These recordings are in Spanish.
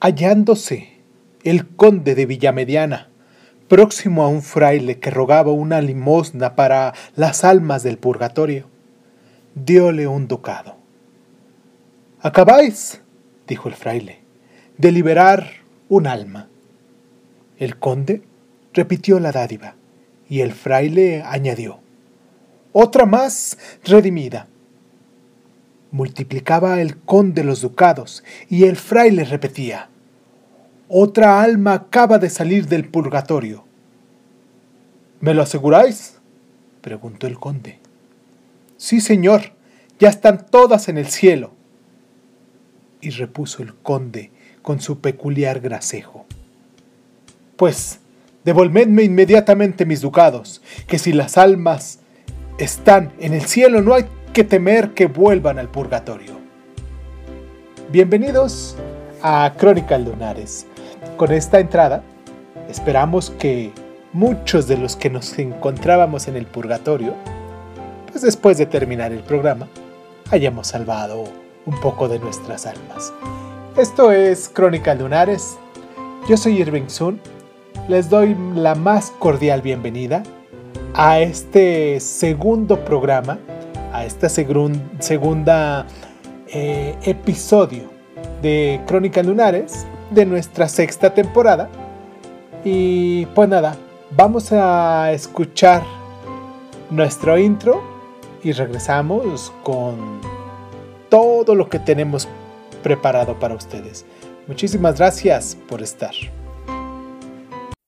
hallándose el conde de Villamediana, próximo a un fraile que rogaba una limosna para las almas del purgatorio, diole un ducado. Acabáis, dijo el fraile, de liberar un alma. El conde repitió la dádiva y el fraile añadió, otra más redimida. Multiplicaba el conde los ducados y el fraile repetía, otra alma acaba de salir del purgatorio. ¿Me lo aseguráis? preguntó el conde. Sí, señor, ya están todas en el cielo. Y repuso el conde con su peculiar gracejo. Pues, devolvedme inmediatamente mis ducados, que si las almas están en el cielo no hay que temer que vuelvan al purgatorio. Bienvenidos a Crónicas Lunares. Con esta entrada, esperamos que muchos de los que nos encontrábamos en el purgatorio, pues después de terminar el programa, hayamos salvado un poco de nuestras almas. Esto es Crónicas Lunares. Yo soy Irving Sun. Les doy la más cordial bienvenida a este segundo programa, a esta segunda eh, episodio de Crónicas Lunares de nuestra sexta temporada. Y pues nada, vamos a escuchar nuestro intro y regresamos con todo lo que tenemos preparado para ustedes. Muchísimas gracias por estar.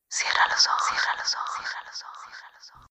Cierra los ojos, cierra los ojos, cierra los ojos.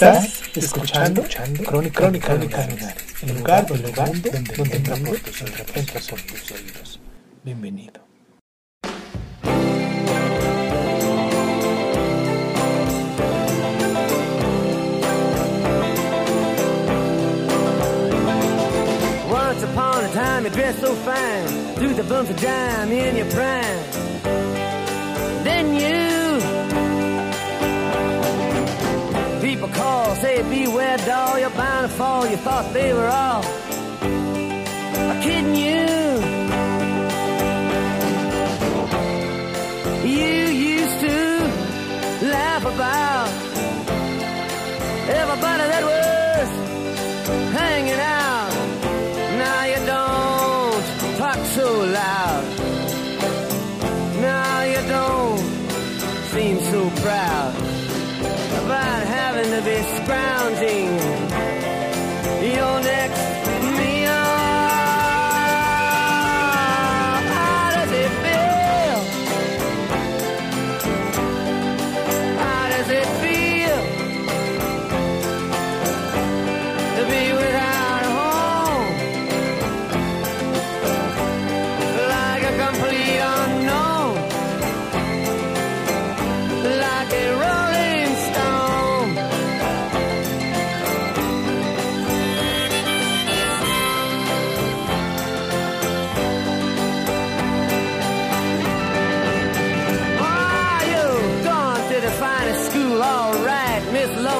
Estás escuchando, escuchando Crónica, Crónica, Crónica el lugar, el lugar donde, donde, donde entra por tus oídos. Bienvenido. Once upon a time you dressed so fine, threw the bumps of dime in your prime. Call, say beware doll, you're bound to fall. You thought they were all kidding you. You used to laugh about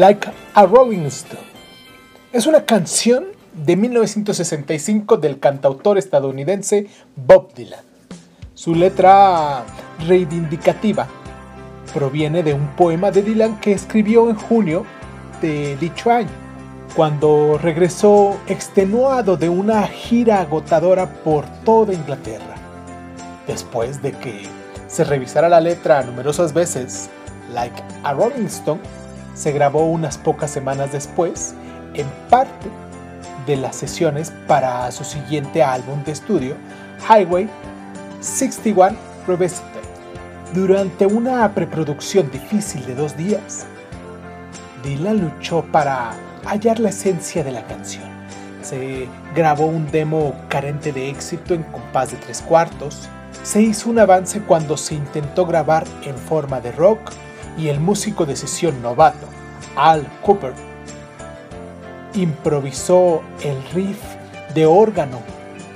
Like a Rolling Stone. Es una canción de 1965 del cantautor estadounidense Bob Dylan. Su letra reivindicativa proviene de un poema de Dylan que escribió en junio de dicho año, cuando regresó extenuado de una gira agotadora por toda Inglaterra. Después de que se revisara la letra numerosas veces, Like a Rolling Stone se grabó unas pocas semanas después en parte de las sesiones para su siguiente álbum de estudio, Highway 61 Revisited. Durante una preproducción difícil de dos días, Dylan luchó para hallar la esencia de la canción. Se grabó un demo carente de éxito en compás de tres cuartos. Se hizo un avance cuando se intentó grabar en forma de rock y el músico de sesión novato, Al Cooper, improvisó el riff de órgano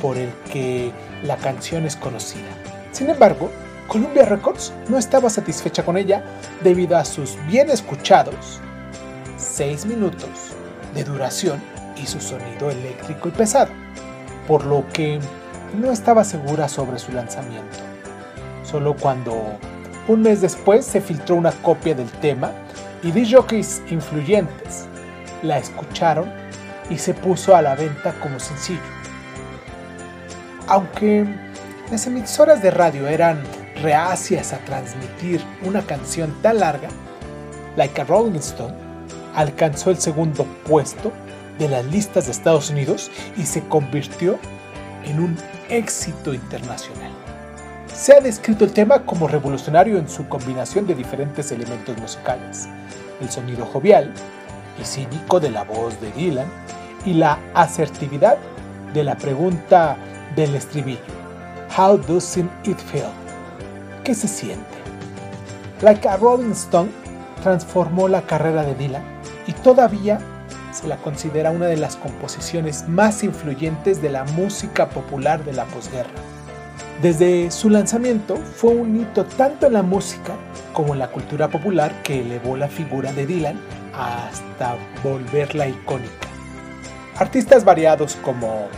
por el que la canción es conocida. Sin embargo, Columbia Records no estaba satisfecha con ella debido a sus bien escuchados 6 minutos de duración y su sonido eléctrico y pesado, por lo que no estaba segura sobre su lanzamiento. Solo cuando un mes después se filtró una copia del tema y DJs influyentes la escucharon y se puso a la venta como sencillo. Aunque las emisoras de radio eran reacias a transmitir una canción tan larga, Like a Rolling Stone alcanzó el segundo puesto de las listas de Estados Unidos y se convirtió en un éxito internacional. Se ha descrito el tema como revolucionario en su combinación de diferentes elementos musicales, el sonido jovial y cínico de la voz de Dylan y la asertividad de la pregunta del estribillo, How does it feel? ¿Qué se siente? Like a Rolling Stone transformó la carrera de Dylan y todavía se la considera una de las composiciones más influyentes de la música popular de la posguerra. Desde su lanzamiento fue un hito tanto en la música como en la cultura popular que elevó la figura de Dylan hasta volverla icónica. Artistas variados como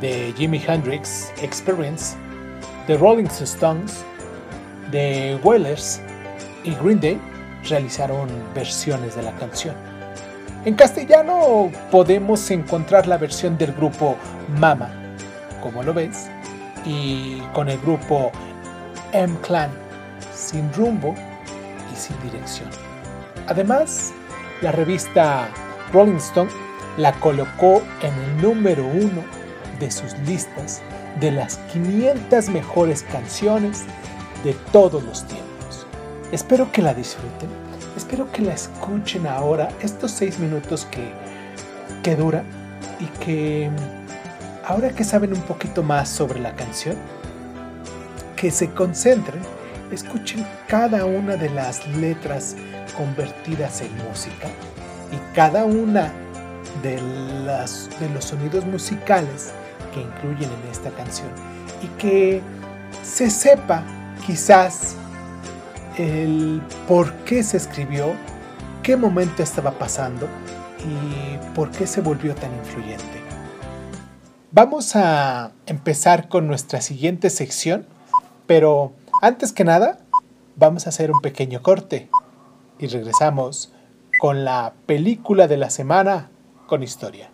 The Jimi Hendrix Experience, The Rolling Stones, The Wailers y Green Day realizaron versiones de la canción. En castellano podemos encontrar la versión del grupo Mama, como lo ves, y con el grupo M-Clan, sin rumbo y sin dirección. Además, la revista Rolling Stone la colocó en el número uno de sus listas de las 500 mejores canciones de todos los tiempos. Espero que la disfruten, espero que la escuchen ahora, estos seis minutos que, que dura y que ahora que saben un poquito más sobre la canción, que se concentren, escuchen cada una de las letras convertidas en música y cada una de, los sonidos musicales que incluyen en esta canción y que se sepa quizás el por qué se escribió, qué momento estaba pasando y por qué se volvió tan influyente. Vamos a empezar con nuestra siguiente sección, pero antes que nada vamos a hacer un pequeño corte y regresamos con la película de la semana con historia.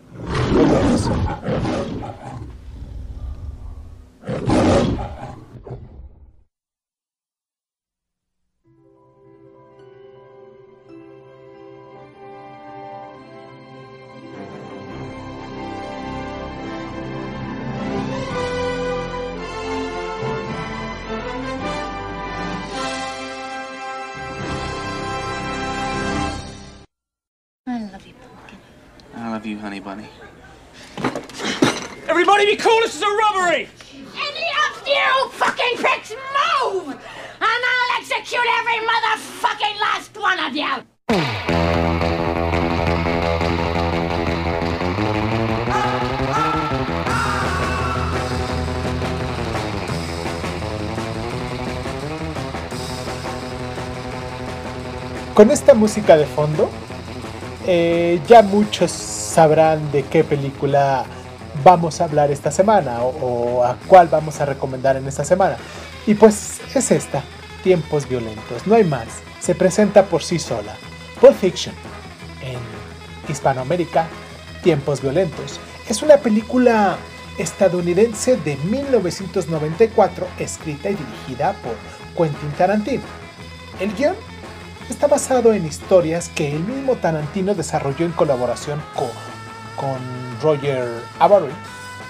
Con esta música de fondo, eh, ya muchos sabrán de qué película vamos a hablar esta semana o, o a cuál vamos a recomendar en esta semana. Y pues es esta, Tiempos Violentos, no hay más, se presenta por sí sola. Pulp Fiction, en Hispanoamérica, Tiempos Violentos, es una película estadounidense de 1994 escrita y dirigida por Quentin Tarantino. El guion está basado en historias que el mismo Tarantino desarrolló en colaboración con, Roger Avary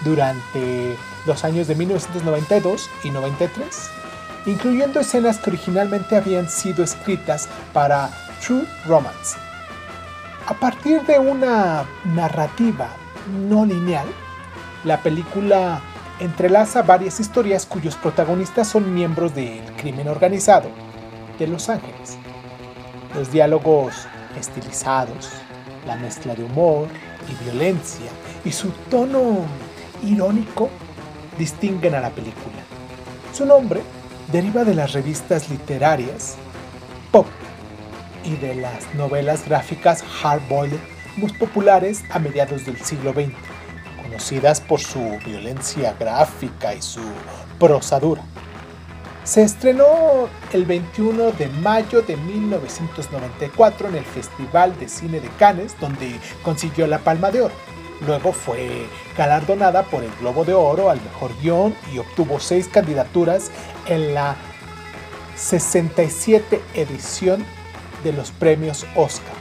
durante los años de 1992 y 93, incluyendo escenas que originalmente habían sido escritas para True Romance. A partir de una narrativa no lineal, la película entrelaza varias historias cuyos protagonistas son miembros del crimen organizado de Los Ángeles. Los diálogos estilizados, la mezcla de humor y violencia y su tono irónico distinguen a la película. Su nombre deriva de las revistas literarias Pop y de las novelas gráficas hardboiled muy populares a mediados del siglo XX, conocidas por su violencia gráfica y su prosa dura. Se estrenó el 21 de mayo de 1994 en el Festival de Cine de Cannes, donde consiguió la Palma de Oro. Luego fue galardonada por el Globo de Oro al mejor guion y obtuvo seis candidaturas en la 67 edición de los premios Oscar.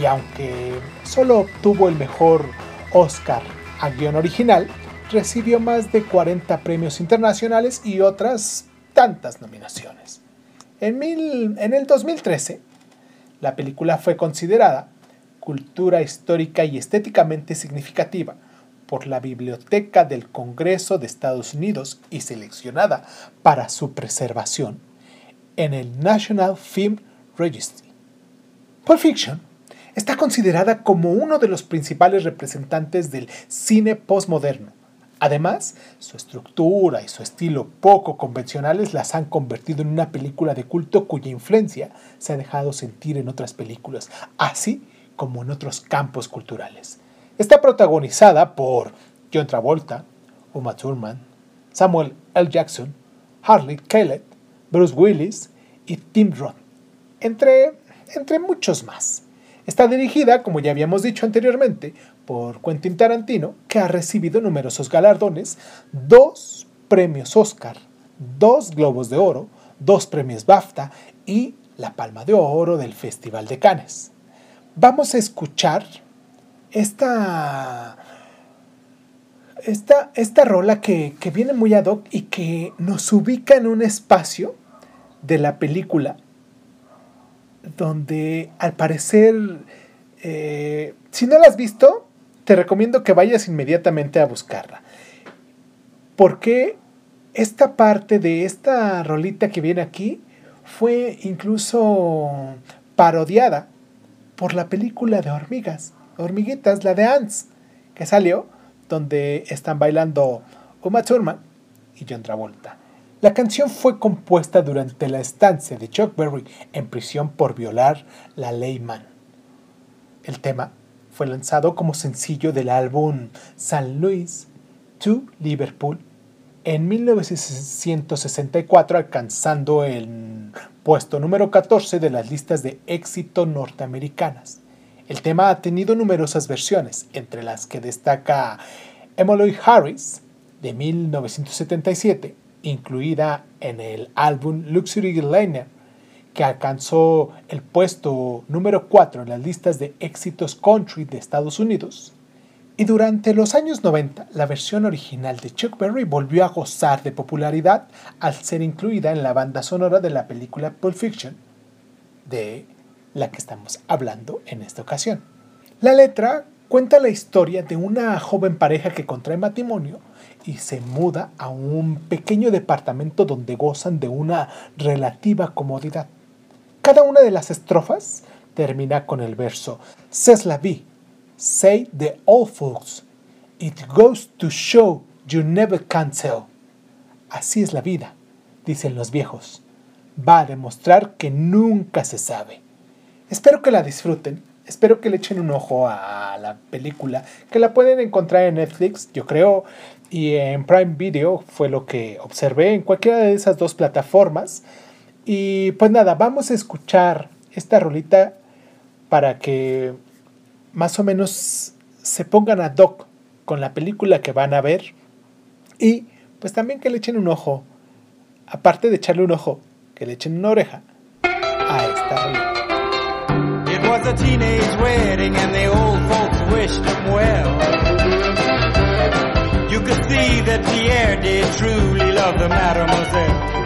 Y aunque solo obtuvo el mejor Oscar a guion original, recibió más de 40 premios internacionales y otras tantas nominaciones. En, mil- en el 2013, la película fue considerada cultura histórica y estéticamente significativa por la Biblioteca del Congreso de Estados Unidos y seleccionada para su preservación en el National Film Registry. Pulp Fiction está considerada como uno de los principales representantes del cine postmoderno. Además, su estructura y su estilo poco convencionales las han convertido en una película de culto cuya influencia se ha dejado sentir en otras películas, así como en otros campos culturales. Está protagonizada por John Travolta, Uma Thurman, Samuel L. Jackson, Harley Kellett, Bruce Willis y Tim Roth, entre, entre muchos más. Está dirigida, como ya habíamos dicho anteriormente, por Quentin Tarantino, que ha recibido numerosos galardones, dos premios Oscar, dos Globos de Oro, dos premios BAFTA y la Palma de Oro del Festival de Cannes. Vamos a escuchar esta, esta, esta rola que, que viene muy ad hoc y que nos ubica en un espacio de la película donde al parecer, eh, si no la has visto, te recomiendo que vayas inmediatamente a buscarla. Porque esta parte de esta rolita que viene aquí fue incluso parodiada por la película de hormigas, hormiguitas, la de Ants, que salió, donde están bailando Uma Thurman y John Travolta. La canción fue compuesta durante la estancia de Chuck Berry en prisión por violar la ley Mann. El tema fue lanzado como sencillo del álbum San Luis to Liverpool en 1964, alcanzando el puesto número 14 de las listas de éxito norteamericanas. El tema ha tenido numerosas versiones, entre las que destaca Emily Harris de 1977, incluida en el álbum Luxury Liner, que alcanzó el puesto número 4 en las listas de éxitos country de Estados Unidos. Y durante los años 90, la versión original de Chuck Berry volvió a gozar de popularidad al ser incluida en la banda sonora de la película Pulp Fiction, de la que estamos hablando en esta ocasión. La letra cuenta la historia de una joven pareja que contrae matrimonio y se muda a un pequeño departamento donde gozan de una relativa comodidad. Cada una de las estrofas termina con el verso C'est la vie, say the old folks. It goes to show you never can tell. Así es la vida, dicen los viejos. Va a demostrar que nunca se sabe. Espero que la disfruten. Espero que le echen un ojo a la película, que la pueden encontrar en Netflix, yo creo, y en Prime Video fue lo que observé en cualquiera de esas dos plataformas. Y pues nada, vamos a escuchar esta rolita para que más o menos se pongan a doc con la película que van a ver y pues también que le echen un ojo, aparte de echarle un ojo, que le echen una oreja a esta rolita. It was a teenage wedding and the old folks wished him well. You could see that Pierre did truly love the mademoiselle.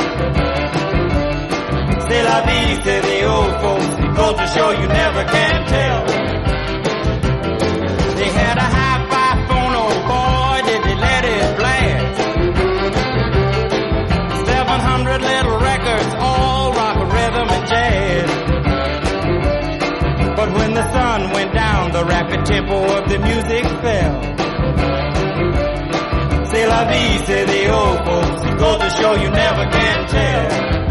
Vie, say the old folks. Goes to show you never can tell. They had a hi-fi phone, oh boy, did they let it blast. 700 little records, all rock, rhythm, and jazz. But when the sun went down, the rapid tempo of the music fell. C'est la vie, say the old folks. It to show you never can tell.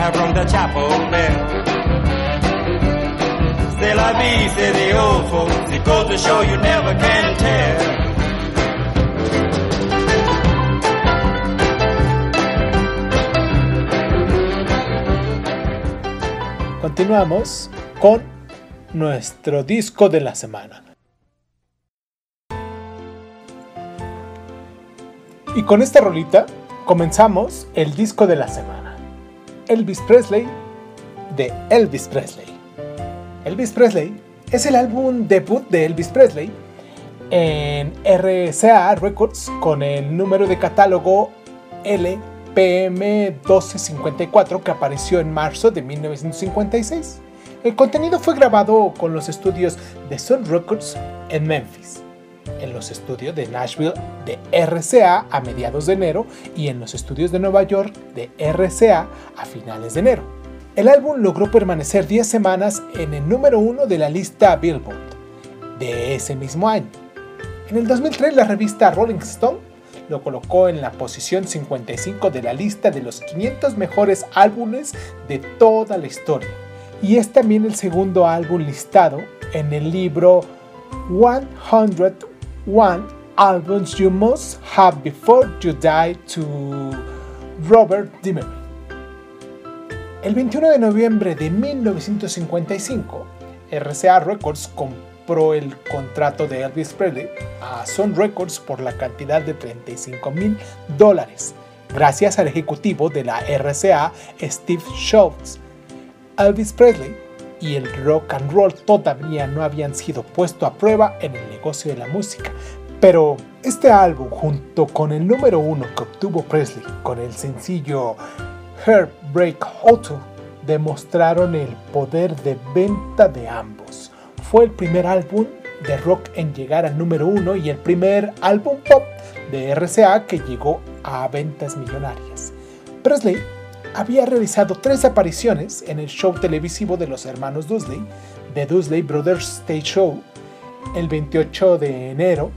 The chapel bell. It goes to show you never can tell. Continuamos con nuestro disco de la semana. Y con esta rolita comenzamos el disco de la semana. Elvis Presley de Elvis Presley. Elvis Presley es el álbum debut de Elvis Presley en RCA Records con el número de catálogo LPM1254 que apareció en marzo de 1956. El contenido fue grabado con los estudios de Sun Records en Memphis, en los estudios de Nashville de RCA a mediados de enero y en los estudios de Nueva York de RCA a finales de enero. El álbum logró permanecer 10 semanas en el número 1 de la lista Billboard de ese mismo año. En el 2003 la revista Rolling Stone lo colocó en la posición 55 de la lista de los 500 mejores álbumes de toda la historia. Y es también el segundo álbum listado en el libro 101 Albums You Must Have Before You Die to Robert Dimery. El 21 de noviembre de 1955, RCA Records compró el contrato de Elvis Presley a Sun Records por la cantidad de 35 mil dólares, gracias al ejecutivo de la RCA, Steve Schultz. Elvis Presley y el rock and roll todavía no habían sido puesto a prueba en el negocio de la música, pero este álbum, junto con el número uno que obtuvo Presley con el sencillo Heartbreak Hotel, demostraron el poder de venta de ambos. Fue el primer álbum de rock en llegar al número uno y el primer álbum pop de RCA que llegó a ventas millonarias. Presley había realizado tres apariciones en el show televisivo de los hermanos Dudley, The Dudley Brothers Stage Show, el 28 de enero,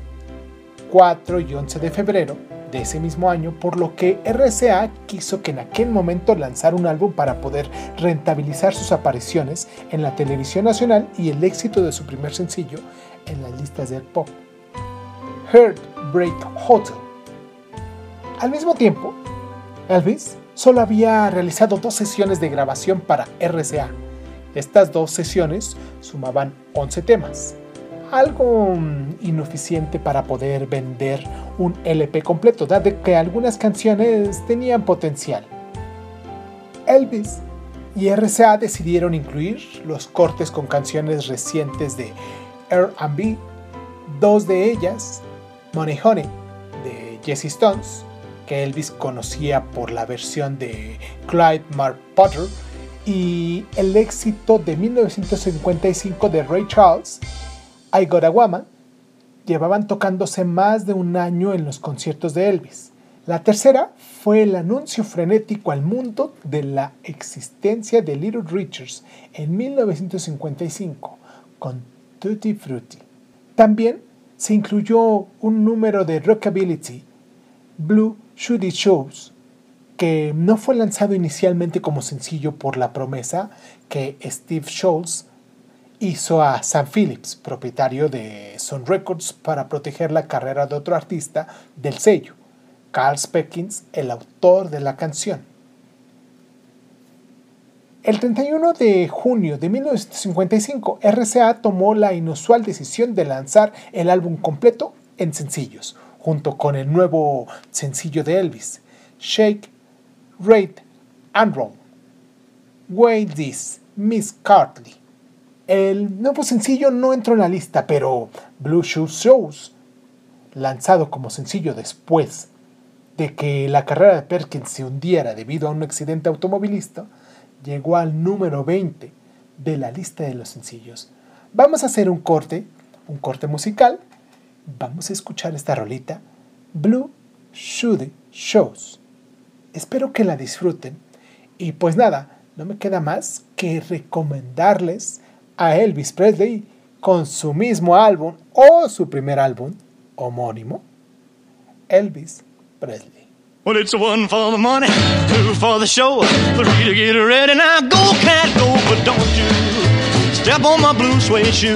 4 y 11 de febrero de ese mismo año, por lo que RCA quiso que en aquel momento lanzara un álbum para poder rentabilizar sus apariciones en la televisión nacional y el éxito de su primer sencillo en las listas del pop. Heartbreak Hotel. Al mismo tiempo, Elvis solo había realizado dos sesiones de grabación para RCA. Estas dos sesiones sumaban 11 temas, algo ineficiente para poder vender un LP completo, dado que algunas canciones tenían potencial. Elvis y RCA decidieron incluir los cortes con canciones recientes de R&B, dos de ellas, Money Honey, de Jesse Stones, que Elvis conocía por la versión de Clyde Mark Potter, y el éxito de 1955 de Ray Charles, I Got a Woman, llevaban tocándose más de un año en los conciertos de Elvis. La tercera fue el anuncio frenético al mundo de la existencia de Little Richards en 1955 con Tutti Frutti. También se incluyó un número de Rockability, Blue Shooty Shows, que no fue lanzado inicialmente como sencillo por la promesa que Steve Schultz hizo a Sam Phillips, propietario de Sun Records, para proteger la carrera de otro artista del sello, Carl Speckins, el autor de la canción. El 31 de junio de 1955, RCA tomó la inusual decisión de lanzar el álbum completo en sencillos, junto con el nuevo sencillo de Elvis, Shake, Rate and Roll. Wait This, Miss Cartley. El nuevo sencillo no entró en la lista, pero Blue Shoes Shows, lanzado como sencillo después de que la carrera de Perkins se hundiera debido a un accidente automovilista, llegó al número 20 de la lista de los sencillos. Vamos a hacer un corte, un corte musical. Vamos a escuchar esta rolita, Blue Shoe Shows. Espero que la disfruten. Y pues nada, no me queda más que recomendarles a Elvis Presley con su mismo álbum o su primer álbum homónimo, Elvis Presley. Well, it's one for the money, two for the show, three to get ready. Now go, cat, go, but don't you step on my blue suede shoe.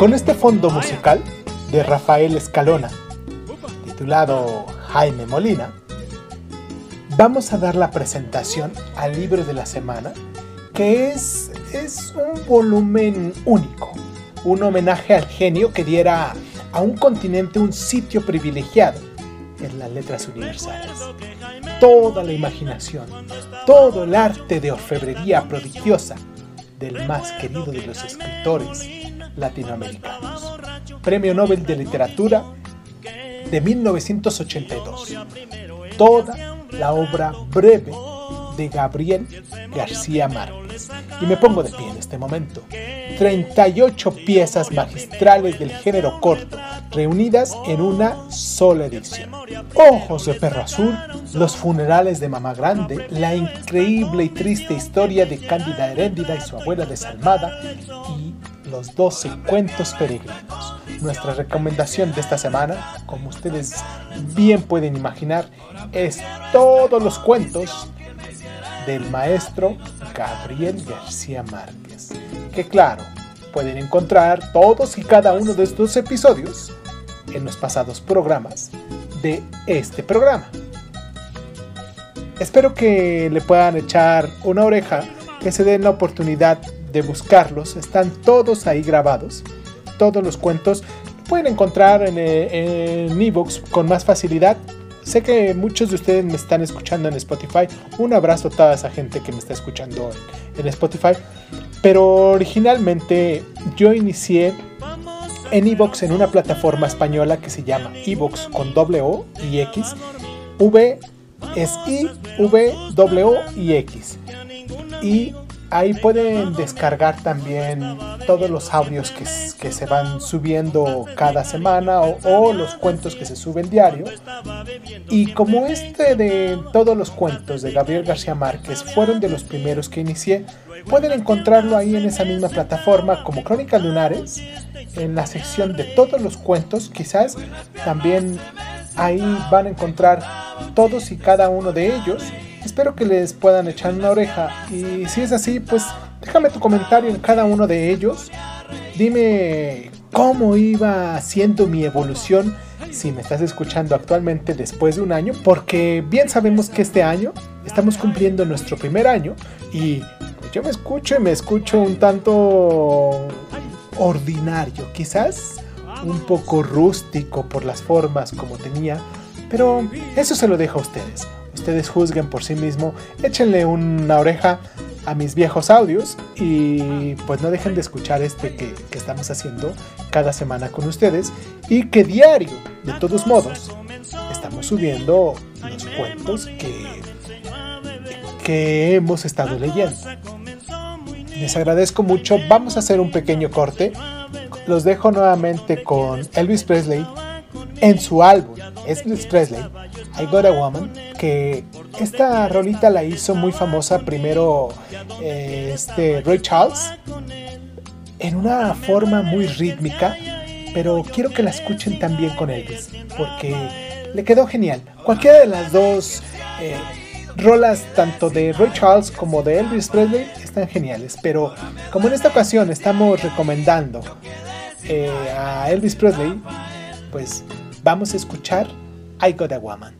Con este fondo musical de Rafael Escalona, titulado Jaime Molina, vamos a dar la presentación al libro de la semana, que es, es un volumen único, un homenaje al genio que diera a un continente un sitio privilegiado en las letras universales. Toda la imaginación, todo el arte de orfebrería prodigiosa del más querido de los escritores latinoamericanos. Premio Nobel de Literatura de 1982. Toda la obra breve de Gabriel García Márquez. Y me pongo de pie en este momento. 38 piezas magistrales del género corto, reunidas en una sola edición. Ojos de perro azul, los funerales de mamá grande, la increíble y triste historia de Cándida Heréndida y su abuela desalmada y los 12 cuentos peregrinos. Nuestra recomendación de esta semana, como ustedes bien pueden imaginar, es todos los cuentos del maestro Gabriel García Márquez. Que claro, pueden encontrar todos y cada uno de estos episodios en los pasados programas de este programa. Espero que le puedan echar una oreja, que se den la oportunidad de buscarlos. Están todos ahí grabados. Todos los cuentos pueden encontrar en en ebooks con más facilidad. Sé que muchos de ustedes me están escuchando en Spotify. Un abrazo a toda esa gente que me está escuchando en, en Spotify. Pero originalmente yo inicié en Evox en una plataforma española que se llama Evox con doble O y X. V es I, V, W y X. Y ahí pueden descargar también todos los audios que, se van subiendo cada semana o, o los cuentos que se suben diario. Y como este de todos los cuentos de Gabriel García Márquez fueron de los primeros que inicié, pueden encontrarlo ahí en esa misma plataforma como Crónicas Lunares, en la sección de todos los cuentos, quizás también ahí van a encontrar todos y cada uno de ellos. Espero que les puedan echar una oreja y si es así, pues déjame tu comentario en cada uno de ellos. Dime cómo iba siendo mi evolución si me estás escuchando actualmente después de un año, porque bien sabemos que este año estamos cumpliendo nuestro primer año y yo me escucho y me escucho un tanto ordinario, quizás un poco rústico por las formas como tenía, pero eso se lo dejo a ustedes. Ustedes juzguen por sí mismo, échenle una oreja a mis viejos audios y pues no dejen de escuchar este que, estamos haciendo cada semana con ustedes y que diario, de todos modos, estamos subiendo los cuentos que, que hemos estado leyendo. Les agradezco mucho, vamos a hacer un pequeño corte. Los dejo nuevamente con Elvis Presley en su álbum Elvis Presley, I Got a Woman, que esta rolita la hizo muy famosa primero eh, este Ray Charles en una forma muy rítmica, pero quiero que la escuchen también con Elvis, porque le quedó genial. Cualquiera de las dos eh, rolas, tanto de Ray Charles como de Elvis Presley, están geniales, pero como en esta ocasión estamos recomendando eh, a Elvis Presley, pues vamos a escuchar I Got a Woman.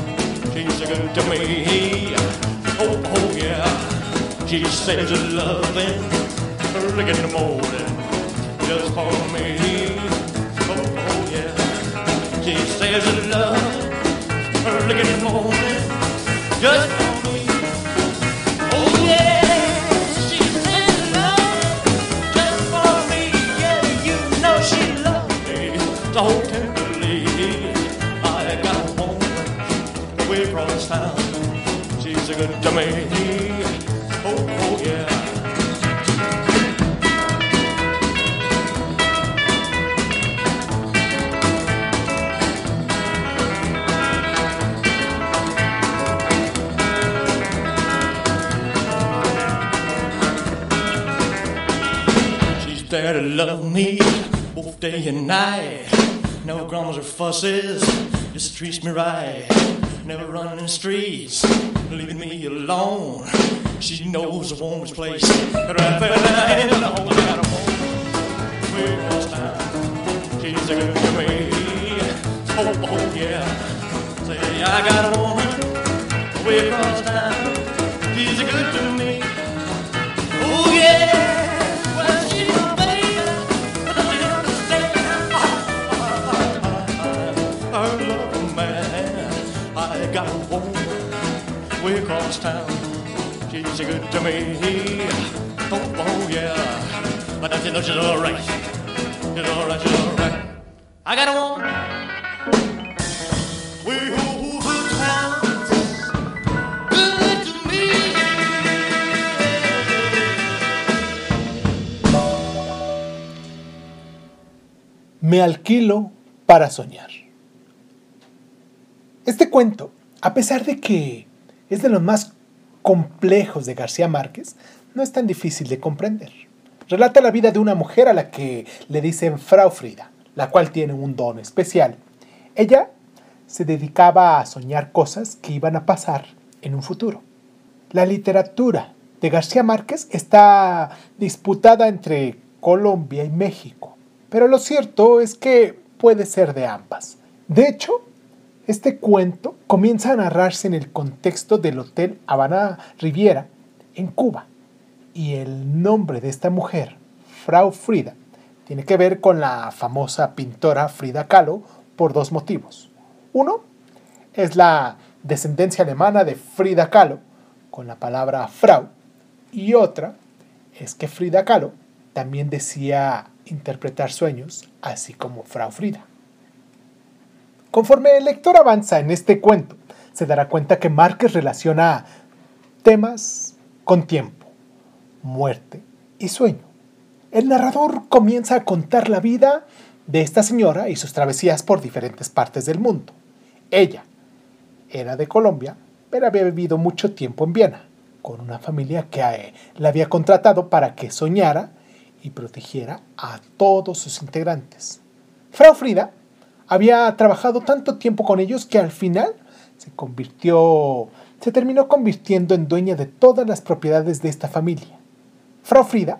She's a good to me. Oh, oh yeah. She says her loving early in the morning just for me. Oh, oh yeah. She says her love early in the morning just good. Oh, oh yeah. She's there to love me both day and night. No grumbles or fusses, just treats me right. Never running streets, leaving me alone. She knows a woman's place. Right there, I know I got a woman way across town. She's a good to me. Oh, oh yeah. Say I got a woman way across town. She's a good to me. Me. Me alquilo para soñar. Este cuento, a pesar de que es de los más complejos de García Márquez, no es tan difícil de comprender. Relata la vida de una mujer a la que le dicen Frau Frida, la cual tiene un don especial. Ella se dedicaba a soñar cosas que iban a pasar en un futuro. La literatura de García Márquez está disputada entre Colombia y México, pero lo cierto es que puede ser de ambas. De hecho, este cuento comienza a narrarse en el contexto del Hotel Habana Riviera en Cuba, y el nombre de esta mujer, Frau Frida, tiene que ver con la famosa pintora Frida Kahlo por dos motivos. Uno es la descendencia alemana de Frida Kahlo con la palabra Frau y otra es que Frida Kahlo también decía interpretar sueños así como Frau Frida. Conforme el lector avanza en este cuento, se dará cuenta que Márquez relaciona temas con tiempo, muerte y sueño. El narrador comienza a contar la vida de esta señora y sus travesías por diferentes partes del mundo. Ella era de Colombia, pero había vivido mucho tiempo en Viena, con una familia que la había contratado para que soñara y protegiera a todos sus integrantes. Frau Frida había trabajado tanto tiempo con ellos que al final se convirtió, se terminó convirtiendo en dueña de todas las propiedades de esta familia. Frau Frida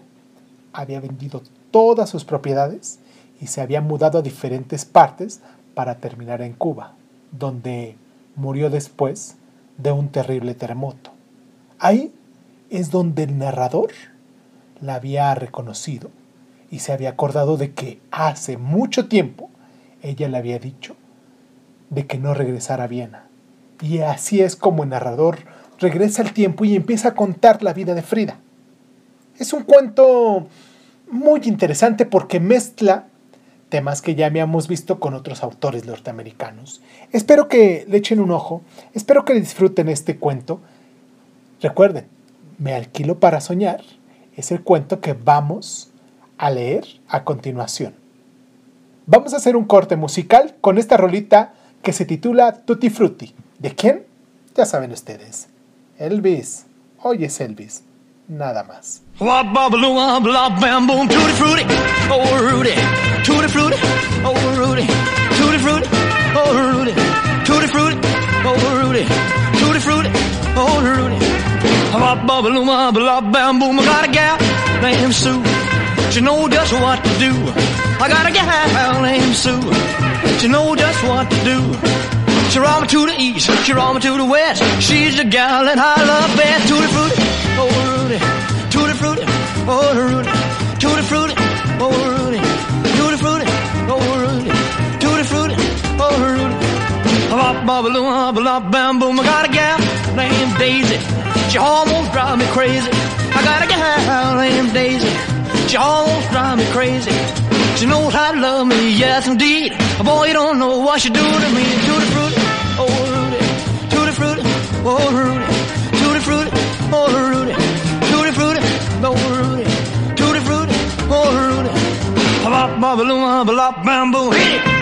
había vendido todas sus propiedades y se había mudado a diferentes partes para terminar en Cuba, donde murió después de un terrible terremoto. Ahí es donde el narrador la había reconocido y se había acordado de que hace mucho tiempo ella le había dicho de que no regresara a Viena. Y así es como el narrador regresa al tiempo y empieza a contar la vida de Frida. Es un cuento muy interesante porque mezcla temas que ya habíamos visto con otros autores norteamericanos. Espero que le echen un ojo, espero que disfruten este cuento. Recuerden, Me alquilo para soñar es el cuento que vamos a leer a continuación. Vamos a hacer un corte musical con esta rolita que se titula Tutti Frutti. ¿De quién? Ya saben ustedes. Elvis. Hoy es Elvis. Nada más. She know just what to do I got a gal named Sue she know just what to do she roll me to the east, she roll me to the west. She's the gal that I love best. Tutti frutti, oh Rudy, tutti frutti, oh Rudy, tutti frutti, oh Rudy, tutti frutti, oh Rudy, tutti frutti, oh Rudy. Bop bop bop bop bam boom. I got a gal named Daisy. She almost drive me crazy. I got a gal named Daisy. She almost drive me crazy. She knows how to love me, yes indeed. Boy, you don't know what she do to me. Tutti frutti, oh Rudy, tutti frutti, oh Rudy, tutti frutti, oh Rudy, tutti frutti, oh Rudy, tutti frutti, oh Rudy. Bop bop bop bop bam boom. Hit it.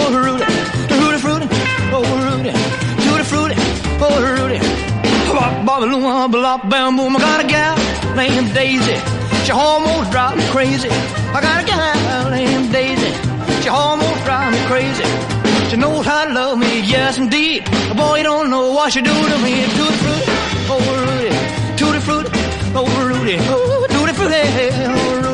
Oh Rudy, hooty fruity, oh Rudy, tutti frutti, oh Rudy. Bop bop loom bop bam boom. I got a gal named Daisy. She almost drives me crazy. I got a gal named Daisy. She almost drives me crazy. She knows how to love me, yes indeed. Boy, you don't know what she do to me. Tutti frutti, oh Rudy, tutti frutti, oh Rudy, oh tutti frutti, oh Rudy,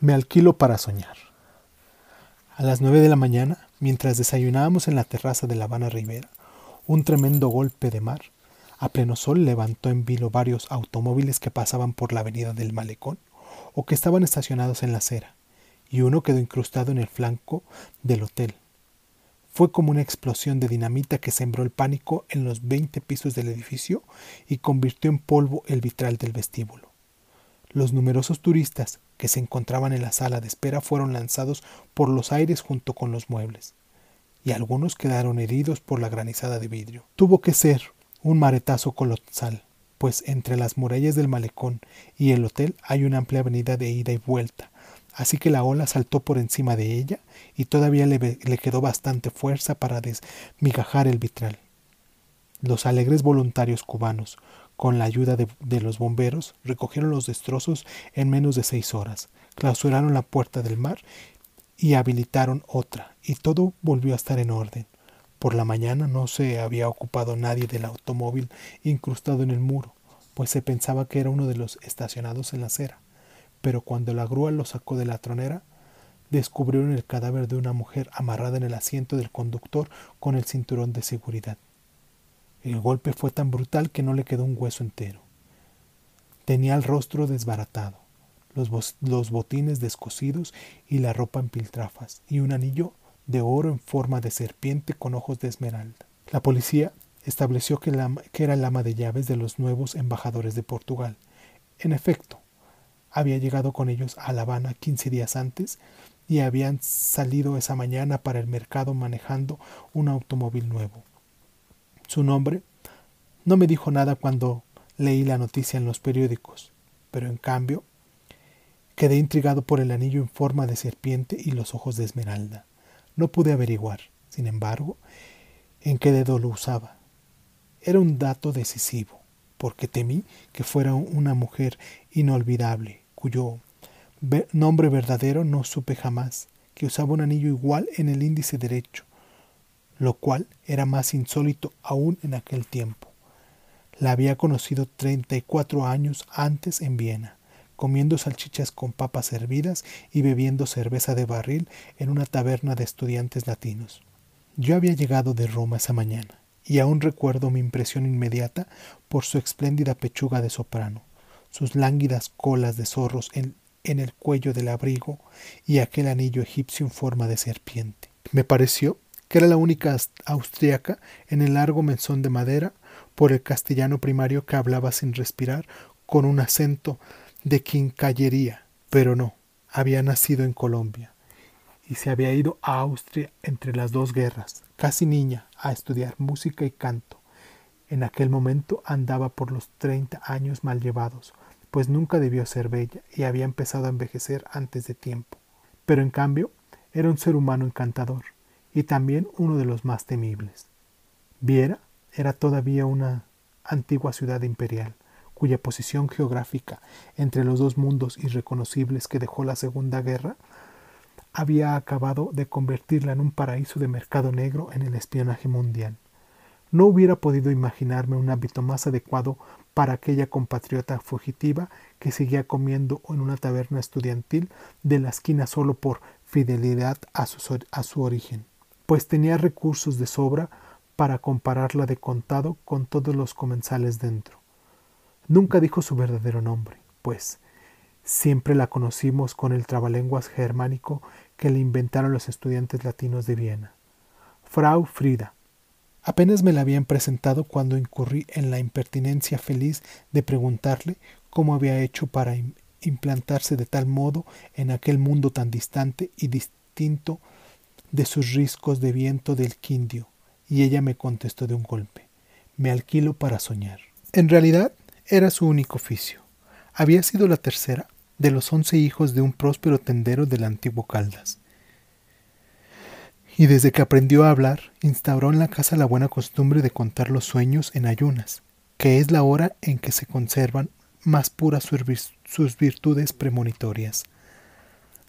Me alquilo para soñar. A las 9 de la mañana, mientras desayunábamos en la terraza de La Habana Rivera, un tremendo golpe de mar a pleno sol levantó en vilo varios automóviles que pasaban por la avenida del Malecón o que estaban estacionados en la acera, y uno quedó incrustado en el flanco del hotel. Fue como una explosión de dinamita que sembró el pánico en los 20 pisos del edificio y convirtió en polvo el vitral del vestíbulo. Los numerosos turistas que se encontraban en la sala de espera fueron lanzados por los aires junto con los muebles, y algunos quedaron heridos por la granizada de vidrio. Tuvo que ser un maretazo colosal, pues entre las murallas del malecón y el hotel hay una amplia avenida de ida y vuelta, así que la ola saltó por encima de ella y todavía le, le quedó bastante fuerza para desmigajar el vitral. Los alegres voluntarios cubanos, con la ayuda de, de, los bomberos, recogieron los destrozos en menos de seis horas, clausuraron la puerta del mar y habilitaron otra, y todo volvió a estar en orden. Por la mañana no se había ocupado nadie del automóvil incrustado en el muro, pues se pensaba que era uno de los estacionados en la acera. Pero cuando la grúa lo sacó de la tronera, descubrieron el cadáver de una mujer amarrada en el asiento del conductor con el cinturón de seguridad. El golpe fue tan brutal que no le quedó un hueso entero. Tenía el rostro desbaratado, los, botines descosidos y la ropa en piltrafas, y un anillo de oro en forma de serpiente con ojos de esmeralda. La policía estableció que, que era el ama de llaves de los nuevos embajadores de Portugal. En efecto, había llegado con ellos a La Habana 15 días antes y habían salido esa mañana para el mercado manejando un automóvil nuevo. Su nombre no me dijo nada cuando leí la noticia en los periódicos, pero en cambio quedé intrigado por el anillo en forma de serpiente y los ojos de esmeralda. No pude averiguar, sin embargo, en qué dedo lo usaba. Era un dato decisivo, porque temí que fuera una mujer inolvidable, cuyo nombre verdadero no supe jamás, que usaba un anillo igual en el índice derecho, lo cual era más insólito aún en aquel tiempo. La había conocido 34 años antes en Viena, comiendo salchichas con papas hervidas y bebiendo cerveza de barril en una taberna de estudiantes latinos. Yo había llegado de Roma esa mañana, y aún recuerdo mi impresión inmediata por su espléndida pechuga de soprano, sus lánguidas colas de zorros en, en el cuello del abrigo y aquel anillo egipcio en forma de serpiente. Me pareció que era la única aus- austriaca en el largo menzón de madera por el castellano primario que hablaba sin respirar con un acento de quincallería, pero no, había nacido en Colombia y se había ido a Austria entre las dos guerras, casi niña, a estudiar música y canto. En aquel momento andaba por los treinta años mal llevados, pues nunca debió ser bella y había empezado a envejecer antes de tiempo. Pero en cambio era un ser humano encantador y también uno de los más temibles. Viera era todavía una antigua ciudad imperial, cuya posición geográfica entre los dos mundos irreconocibles que dejó la Segunda Guerra había acabado de convertirla en un paraíso de mercado negro en el espionaje mundial. No hubiera podido imaginarme un hábito más adecuado para aquella compatriota fugitiva que seguía comiendo en una taberna estudiantil de la esquina solo por fidelidad a su, origen, pues tenía recursos de sobra para compararla de contado con todos los comensales dentro. Nunca dijo su verdadero nombre, pues siempre la conocimos con el trabalenguas germánico que le inventaron los estudiantes latinos de Viena. Frau Frida. Apenas me la habían presentado cuando incurrí en la impertinencia feliz de preguntarle cómo había hecho para im implantarse de tal modo en aquel mundo tan distante y distinto de sus riscos de viento del Quindio, y ella me contestó de un golpe me alquilo para soñar. En realidad era su único oficio. Había sido la tercera de los once hijos de un próspero tendero del antiguo Caldas. Y desde que aprendió a hablar, instauró en la casa la buena costumbre de contar los sueños en ayunas, que es la hora en que se conservan más puras sus virtudes premonitorias.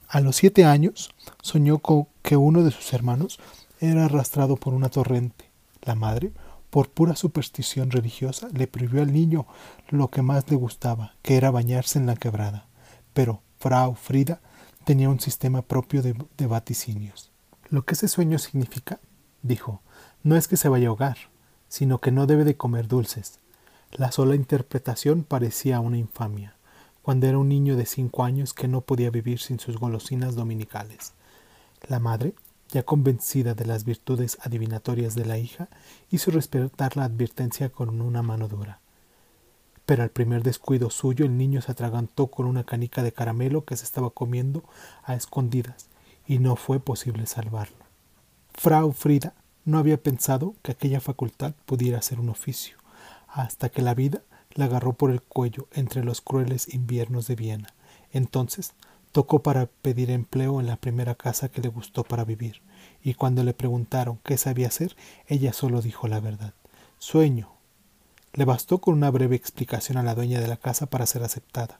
A los siete años soñó que uno de sus hermanos era arrastrado por una torrente. La madre, por pura superstición religiosa, le prohibió al niño lo que más le gustaba, que era bañarse en la quebrada. Pero Frau Frida tenía un sistema propio de, vaticinios. Lo que ese sueño significa, dijo, no es que se vaya a ahogar, sino que no debe de comer dulces. La sola interpretación parecía una infamia, cuando era un niño de cinco años que no podía vivir sin sus golosinas dominicales. La madre, ya convencida de las virtudes adivinatorias de la hija, hizo respetar la advertencia con una mano dura. Pero al primer descuido suyo el niño se atragantó con una canica de caramelo que se estaba comiendo a escondidas, y no fue posible salvarlo. Frau Frida no había pensado que aquella facultad pudiera ser un oficio, hasta que la vida la agarró por el cuello entre los crueles inviernos de Viena. Entonces tocó para pedir empleo en la primera casa que le gustó para vivir, y cuando le preguntaron qué sabía hacer, ella solo dijo la verdad. Sueño. Le bastó con una breve explicación a la dueña de la casa para ser aceptada.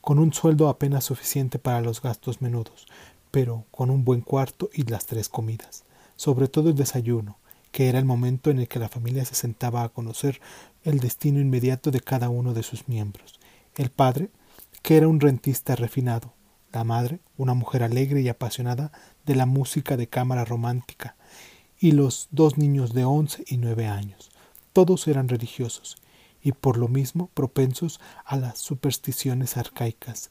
Con un sueldo apenas suficiente para los gastos menudos, pero con un buen cuarto y las tres comidas, sobre todo el desayuno, que era el momento en el que la familia se sentaba a conocer el destino inmediato de cada uno de sus miembros. El padre, que era un rentista refinado, la madre, una mujer alegre y apasionada de la música de cámara romántica, y los dos niños de once y nueve años. Todos eran religiosos, y por lo mismo propensos a las supersticiones arcaicas,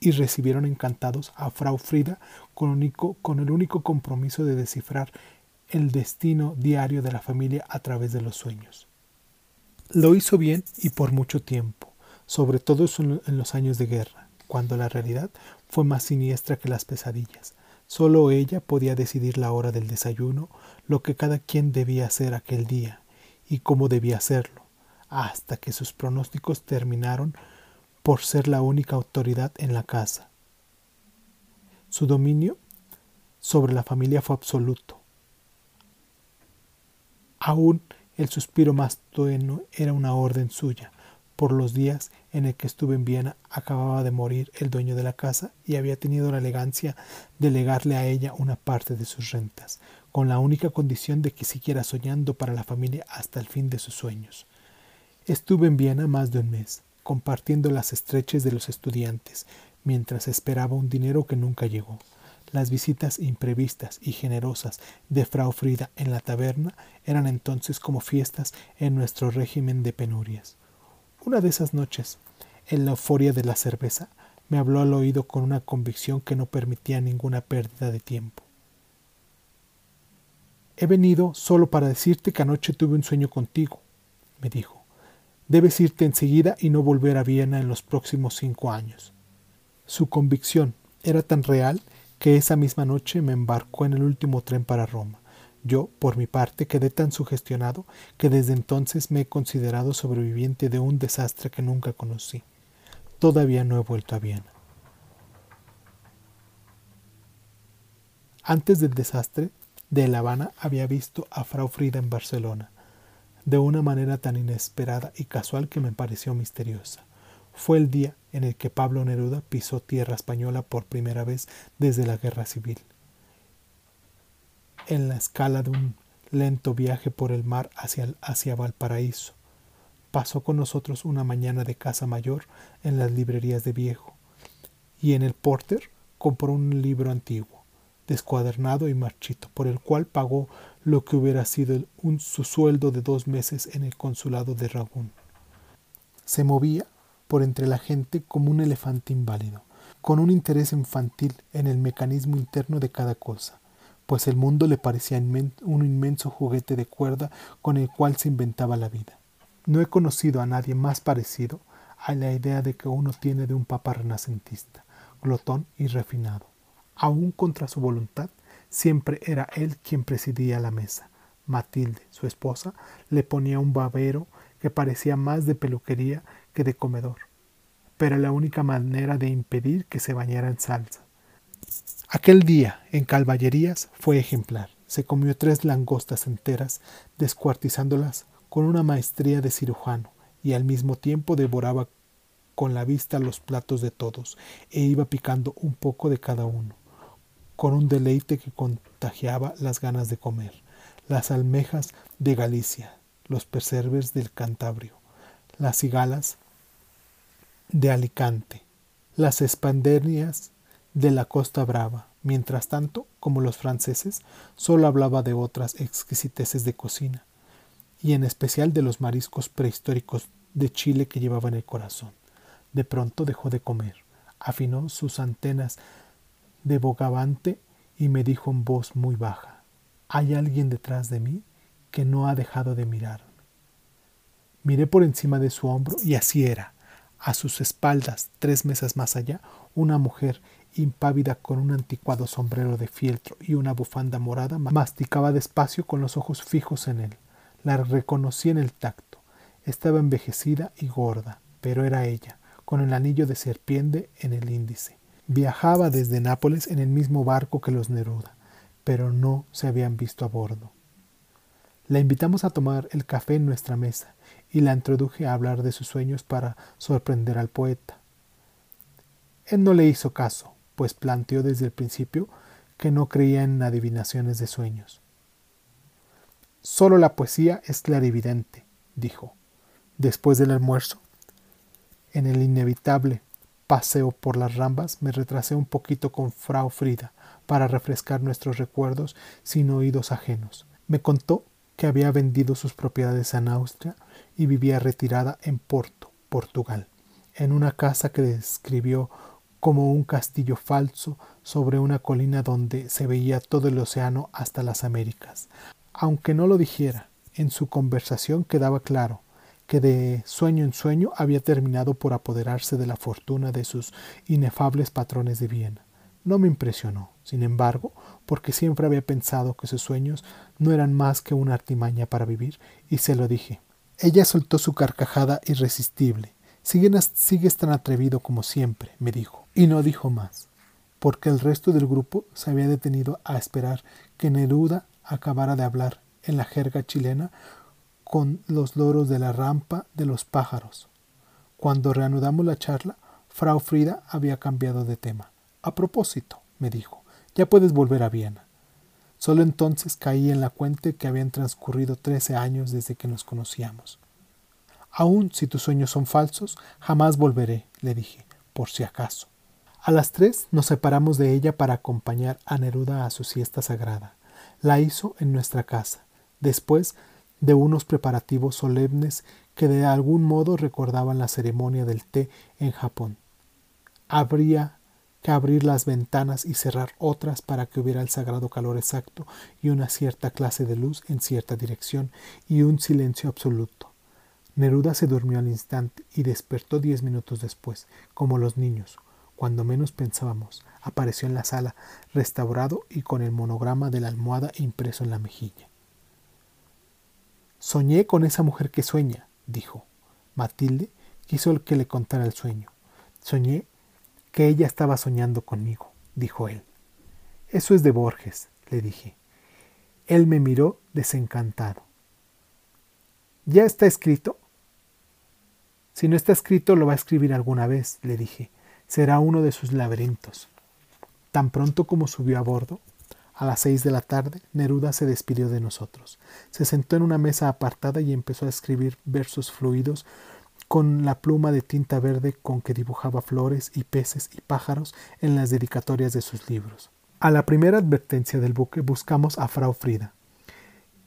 y recibieron encantados a Frau Frida con, con el único compromiso de descifrar el destino diario de la familia a través de los sueños. Lo hizo bien y por mucho tiempo, sobre todo en los años de guerra, cuando la realidad fue más siniestra que las pesadillas. Solo ella podía decidir la hora del desayuno, lo que cada quien debía hacer aquel día y cómo debía hacerlo, hasta que sus pronósticos terminaron por ser la única autoridad en la casa. Su dominio sobre la familia fue absoluto. Aún el suspiro más tueno era una orden suya. Por los días en el que estuve en Viena acababa de morir el dueño de la casa y había tenido la elegancia de legarle a ella una parte de sus rentas, con la única condición de que siguiera soñando para la familia hasta el fin de sus sueños. Estuve en Viena más de un mes, compartiendo las estreches de los estudiantes, mientras esperaba un dinero que nunca llegó. Las visitas imprevistas y generosas de Frau Frida en la taberna eran entonces como fiestas en nuestro régimen de penurias. Una de esas noches, en la euforia de la cerveza, me habló al oído con una convicción que no permitía ninguna pérdida de tiempo. He venido solo para decirte que anoche tuve un sueño contigo, me dijo. Debes irte enseguida y no volver a Viena en los próximos cinco años. Su convicción era tan real que esa misma noche me embarcó en el último tren para Roma. Yo, por mi parte, quedé tan sugestionado que desde entonces me he considerado sobreviviente de un desastre que nunca conocí. Todavía no he vuelto a Viena. Antes del desastre, de La Habana había visto a Frau Frida en Barcelona, de una manera tan inesperada y casual que me pareció misteriosa. Fue el día en el que Pablo Neruda pisó tierra española por primera vez desde la Guerra Civil. En la escala de un lento viaje por el mar hacia, hacia Valparaíso, pasó con nosotros una mañana de casa mayor en las librerías de viejo, y en el Porter compró un libro antiguo, descuadernado y marchito, por el cual pagó lo que hubiera sido un, su sueldo de dos meses en el consulado de Ragún. Se movía por entre la gente como un elefante inválido, con un interés infantil en el mecanismo interno de cada cosa, pues el mundo le parecía un inmenso juguete de cuerda con el cual se inventaba la vida. No he conocido a nadie más parecido a la idea de que uno tiene de un papa renacentista, glotón y refinado. Aún contra su voluntad, siempre era él quien presidía la mesa. Matilde, su esposa, le ponía un babero que parecía más de peluquería que de comedor, pero la única manera de impedir que se bañara en salsa. Aquel día, en Calvallerías, fue ejemplar. Se comió tres langostas enteras, descuartizándolas con una maestría de cirujano, y al mismo tiempo devoraba con la vista los platos de todos, e iba picando un poco de cada uno, con un deleite que contagiaba las ganas de comer. Las almejas de Galicia, los perserves del Cantabrio, las cigalas de Alicante, las espandenias de la Costa Brava. Mientras tanto, como los franceses, solo hablaba de otras exquisiteces de cocina, y en especial de los mariscos prehistóricos de Chile que llevaba en el corazón. De pronto dejó de comer, afinó sus antenas de bogavante y me dijo en voz muy baja, ¿hay alguien detrás de mí que no ha dejado de mirar? Miré por encima de su hombro y así era. A sus espaldas, tres mesas más allá, una mujer impávida con un anticuado sombrero de fieltro y una bufanda morada masticaba despacio con los ojos fijos en él. La reconocí en el tacto. Estaba envejecida y gorda, pero era ella, con el anillo de serpiente en el índice. Viajaba desde Nápoles en el mismo barco que los Neruda, pero no se habían visto a bordo. La invitamos a tomar el café en nuestra mesa y la introduje a hablar de sus sueños para sorprender al poeta. Él no le hizo caso, pues planteó desde el principio que no creía en adivinaciones de sueños. Solo la poesía es clarividente, dijo. Después del almuerzo, en el inevitable paseo por las rambas, me retrasé un poquito con Frau Frida para refrescar nuestros recuerdos sin oídos ajenos. Me contó que había vendido sus propiedades en Austria y vivía retirada en Porto, Portugal, en una casa que describió como un castillo falso sobre una colina donde se veía todo el océano hasta las Américas. Aunque no lo dijera, en su conversación quedaba claro que de sueño en sueño había terminado por apoderarse de la fortuna de sus inefables patrones de Viena. No me impresionó, sin embargo, porque siempre había pensado que sus sueños no eran más que una artimaña para vivir, y se lo dije. Ella soltó su carcajada irresistible. Sigues tan atrevido como siempre, me dijo, y no dijo más, porque el resto del grupo se había detenido a esperar que Neruda acabara de hablar en la jerga chilena con los loros de la rampa de los pájaros. Cuando reanudamos la charla, Frau Frida había cambiado de tema. A propósito, me dijo, ya puedes volver a Viena. Solo entonces caí en la cuenta que habían transcurrido trece años desde que nos conocíamos. Aun si tus sueños son falsos, jamás volveré, le dije, por si acaso. A las tres nos separamos de ella para acompañar a Neruda a su siesta sagrada. La hizo en nuestra casa, después de unos preparativos solemnes que de algún modo recordaban la ceremonia del té en Japón. Habría que abrir las ventanas y cerrar otras para que hubiera el sagrado calor exacto y una cierta clase de luz en cierta dirección y un silencio absoluto. Neruda se durmió al instante y despertó diez minutos después, como los niños. Cuando menos pensábamos, apareció en la sala, restaurado y con el monograma de la almohada impreso en la mejilla. Soñé con esa mujer que sueña, dijo. Matilde quiso que le contara el sueño. Soñé que ella estaba soñando conmigo, dijo él. Eso es de Borges, le dije. Él me miró desencantado. ¿Ya está escrito? Si no está escrito, lo va a escribir alguna vez, le dije. Será uno de sus laberintos. Tan pronto como subió a bordo, a las seis de la tarde, Neruda se despidió de nosotros. Se sentó en una mesa apartada y empezó a escribir versos fluidos con la pluma de tinta verde con que dibujaba flores y peces y pájaros en las dedicatorias de sus libros. A la primera advertencia del buque buscamos a Frau Frida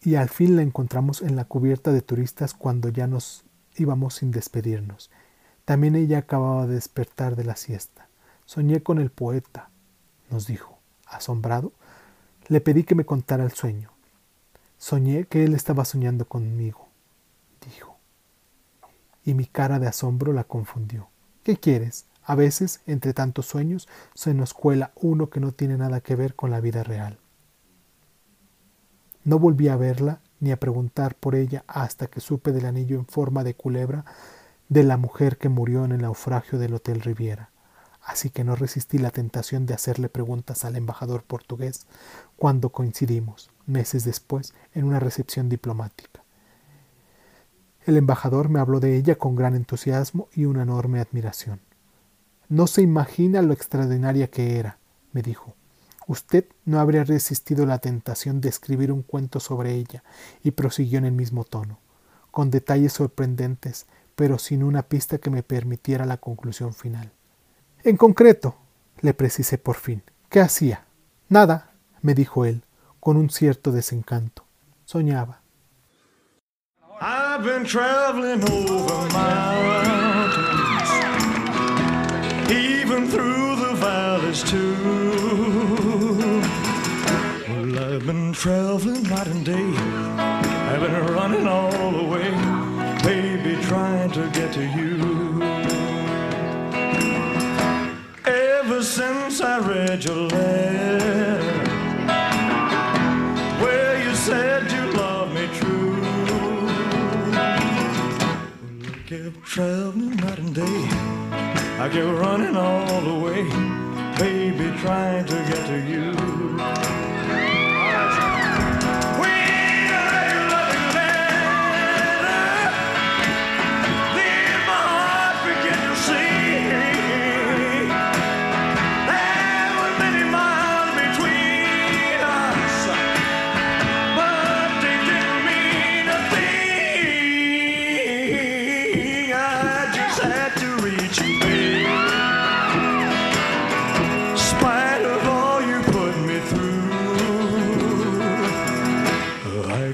y al fin la encontramos en la cubierta de turistas cuando ya nos íbamos sin despedirnos. También ella acababa de despertar de la siesta. Soñé con el poeta, nos dijo. Asombrado, le pedí que me contara el sueño. Soñé que él estaba soñando conmigo, dijo y mi cara de asombro la confundió. ¿Qué quieres? A veces, entre tantos sueños, se nos cuela uno que no tiene nada que ver con la vida real. No volví a verla ni a preguntar por ella hasta que supe del anillo en forma de culebra de la mujer que murió en el naufragio del Hotel Riviera. Así que no resistí la tentación de hacerle preguntas al embajador portugués cuando coincidimos, meses después, en una recepción diplomática. El embajador me habló de ella con gran entusiasmo y una enorme admiración. No se imagina lo extraordinaria que era, me dijo. Usted no habría resistido la tentación de escribir un cuento sobre ella, y prosiguió en el mismo tono, con detalles sorprendentes, pero sin una pista que me permitiera la conclusión final. En concreto, le precisé por fin, ¿qué hacía? Nada, me dijo él, con un cierto desencanto. Soñaba. I've been traveling over mountains, even through the valleys too. Well, I've been traveling night and day. I've been running all the way, baby, trying to get to you. Ever since I read your letter, where you said you loved me true. I kept traveling night and day. I kept running all the way, baby, trying to get to you.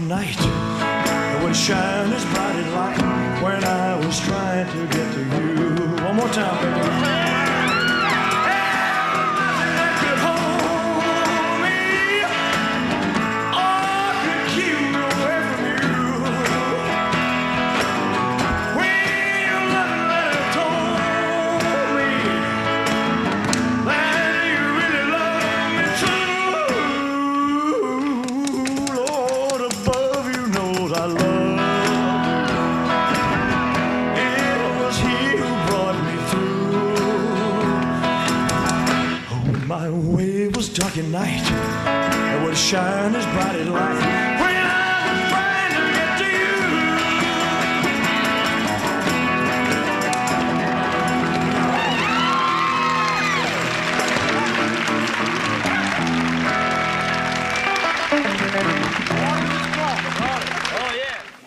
At night. It would shine as bright light when I was trying to get to you. One more time, baby. Shine.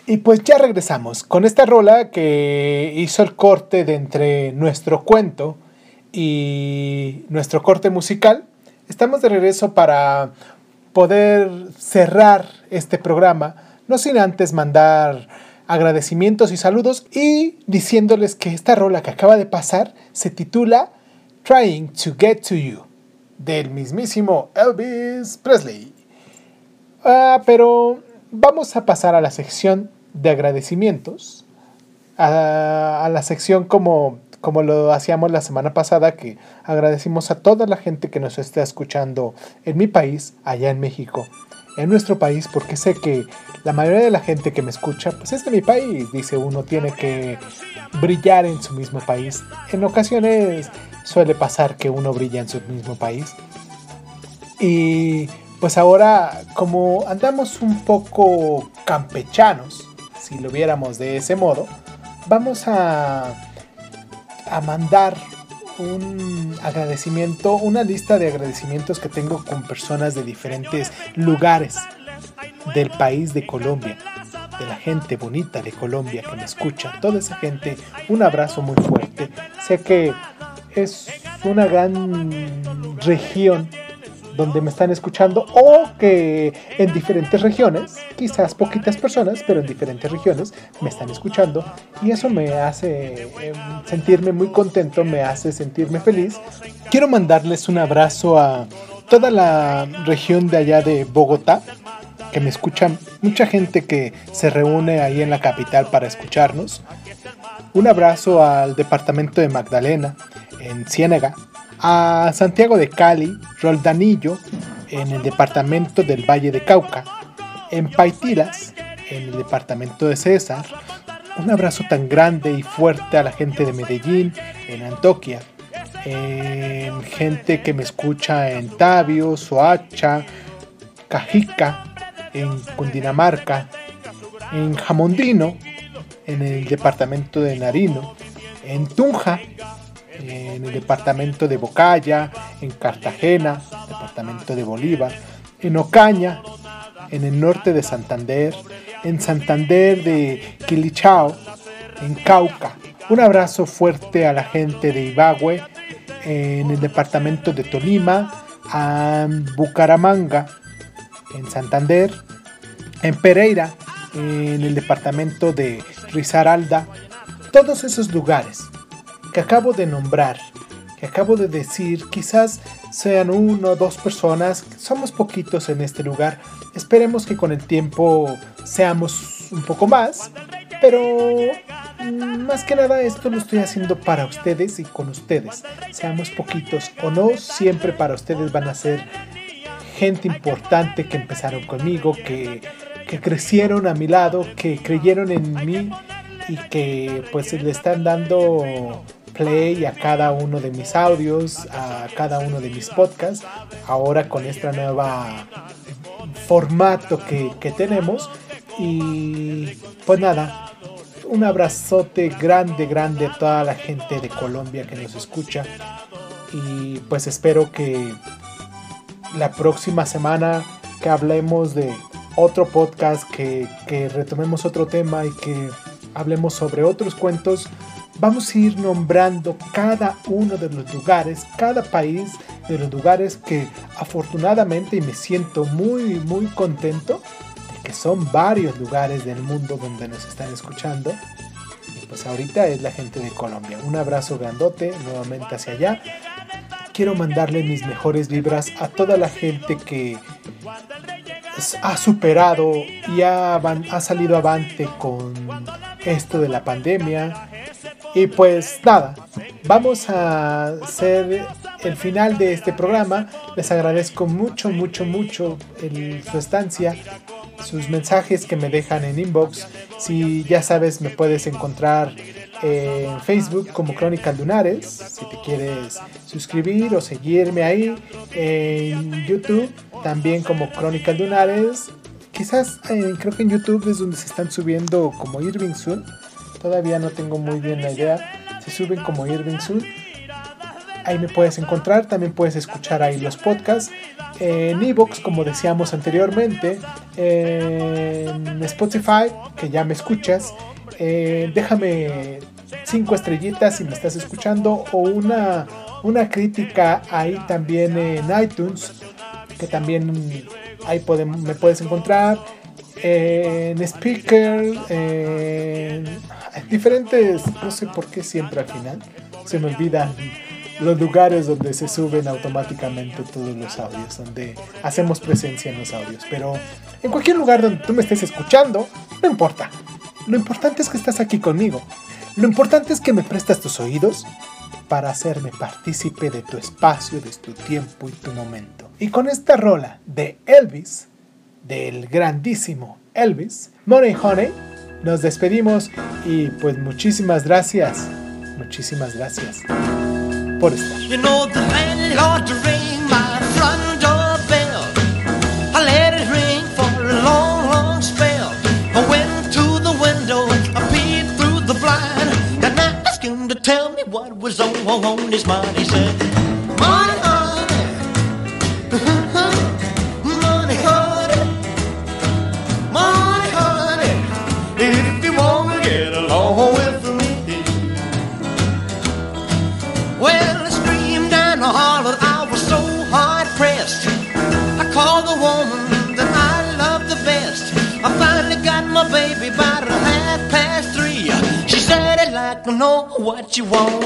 Y pues ya regresamos con esta rola que hizo el corte de entre nuestro cuento y nuestro corte musical. Estamos de regreso para poder cerrar este programa, no sin antes mandar agradecimientos y saludos y diciéndoles que esta rola que acaba de pasar se titula Trying to Get to You del mismísimo Elvis Presley. Ah, pero vamos a pasar a la sección de agradecimientos. A, a la sección como, como lo hacíamos la semana pasada, que agradecimos a toda la gente que nos está escuchando en mi país, allá en México. En nuestro país, porque sé que la mayoría de la gente que me escucha, pues es de mi país. Dice uno tiene que brillar en su mismo país. En ocasiones suele pasar que uno brilla en su mismo país. Y pues ahora, como andamos un poco campechanos, si lo viéramos de ese modo, vamos a, a mandar un agradecimiento, una lista de agradecimientos que tengo con personas de diferentes lugares del país de Colombia, de la gente bonita de Colombia que me escucha, toda esa gente, un abrazo muy fuerte. Sé que es una gran región donde me están escuchando o que en diferentes regiones, quizás poquitas personas, pero en diferentes regiones me están escuchando y eso me hace eh, sentirme muy contento, me hace sentirme feliz. Quiero mandarles un abrazo a toda la región de allá de Bogotá, que me escuchan, mucha gente que se reúne ahí en la capital para escucharnos. Un abrazo al departamento de Magdalena, en Ciénaga, a Santiago de Cali, Roldanillo, en el departamento del Valle de Cauca, en Paitilas, en el departamento de César. Un abrazo tan grande y fuerte a la gente de Medellín, en Antoquia, en gente que me escucha en Tabio, Soacha, Cajica, en Cundinamarca, en Jamondino, en el departamento de Narino, en Tunja, en el departamento de Bocaya, en Cartagena, departamento de Bolívar, en Ocaña, en el norte de Santander, en Santander de Quilichao, en Cauca. Un abrazo fuerte a la gente de Ibagüe, en el departamento de Tolima, a Bucaramanga, en Santander, en Pereira, en el departamento de Risaralda, todos esos lugares que acabo de nombrar, que acabo de decir, quizás sean uno o dos personas, somos poquitos en este lugar, esperemos que con el tiempo seamos un poco más, pero mm, más que nada esto lo estoy haciendo para ustedes y con ustedes, seamos poquitos o no, siempre para ustedes van a ser gente importante que empezaron conmigo, que, que crecieron a mi lado, que creyeron en mí y que pues le están dando play a cada uno de mis audios, a cada uno de mis podcasts, ahora con esta nueva formato que, que tenemos. Y pues nada, un abrazote grande, grande a toda la gente de Colombia que nos escucha. Y pues espero que la próxima semana que hablemos de otro podcast, que, que retomemos otro tema y que hablemos sobre otros cuentos, vamos a ir nombrando cada uno de los lugares, cada país de los lugares que afortunadamente y me siento muy muy contento de que son varios lugares del mundo donde nos están escuchando. Y pues ahorita es la gente de Colombia. Un abrazo grandote nuevamente hacia allá. Quiero mandarle mis mejores vibras a toda la gente que ha superado y ha, ha salido avante con esto de la pandemia. Y pues nada, vamos a hacer el final de este programa. Les agradezco mucho, mucho, mucho el- su estancia, sus mensajes que me dejan en inbox. Si ya sabes, me puedes encontrar en Facebook como Crónicas Lunares. Si te quieres suscribir o seguirme ahí. En YouTube también como Crónicas Lunares. Quizás eh, creo que en YouTube es donde se están subiendo como Irving Sun. Todavía no tengo muy bien la idea. Se suben como Irving Sun. Ahí me puedes encontrar. También puedes escuchar ahí los podcasts. En Evox, como decíamos anteriormente. En Spotify, que ya me escuchas. Eh, déjame cinco estrellitas si me estás escuchando. O una, una crítica ahí también en iTunes. Que también ahí me puedes encontrar. En Speaker. En diferentes. No sé por qué siempre al final. Se me olvidan los lugares donde se suben automáticamente todos los audios, donde hacemos presencia en los audios. Pero en cualquier lugar donde tú me estés escuchando, no importa. Lo importante es que estás aquí conmigo. Lo importante es que me prestas tus oídos para hacerme partícipe de tu espacio, de tu tiempo y tu momento. Y con esta rola de Elvis, del grandísimo Elvis, Money Honey, nos despedimos y pues muchísimas gracias, muchísimas gracias por estar. You know the landlord ring my front door bell. I let it ring for a long, long spell. I went to the window, I peeped through the blind, and I asked him to tell me what was on, on his mind. He said, Money, you want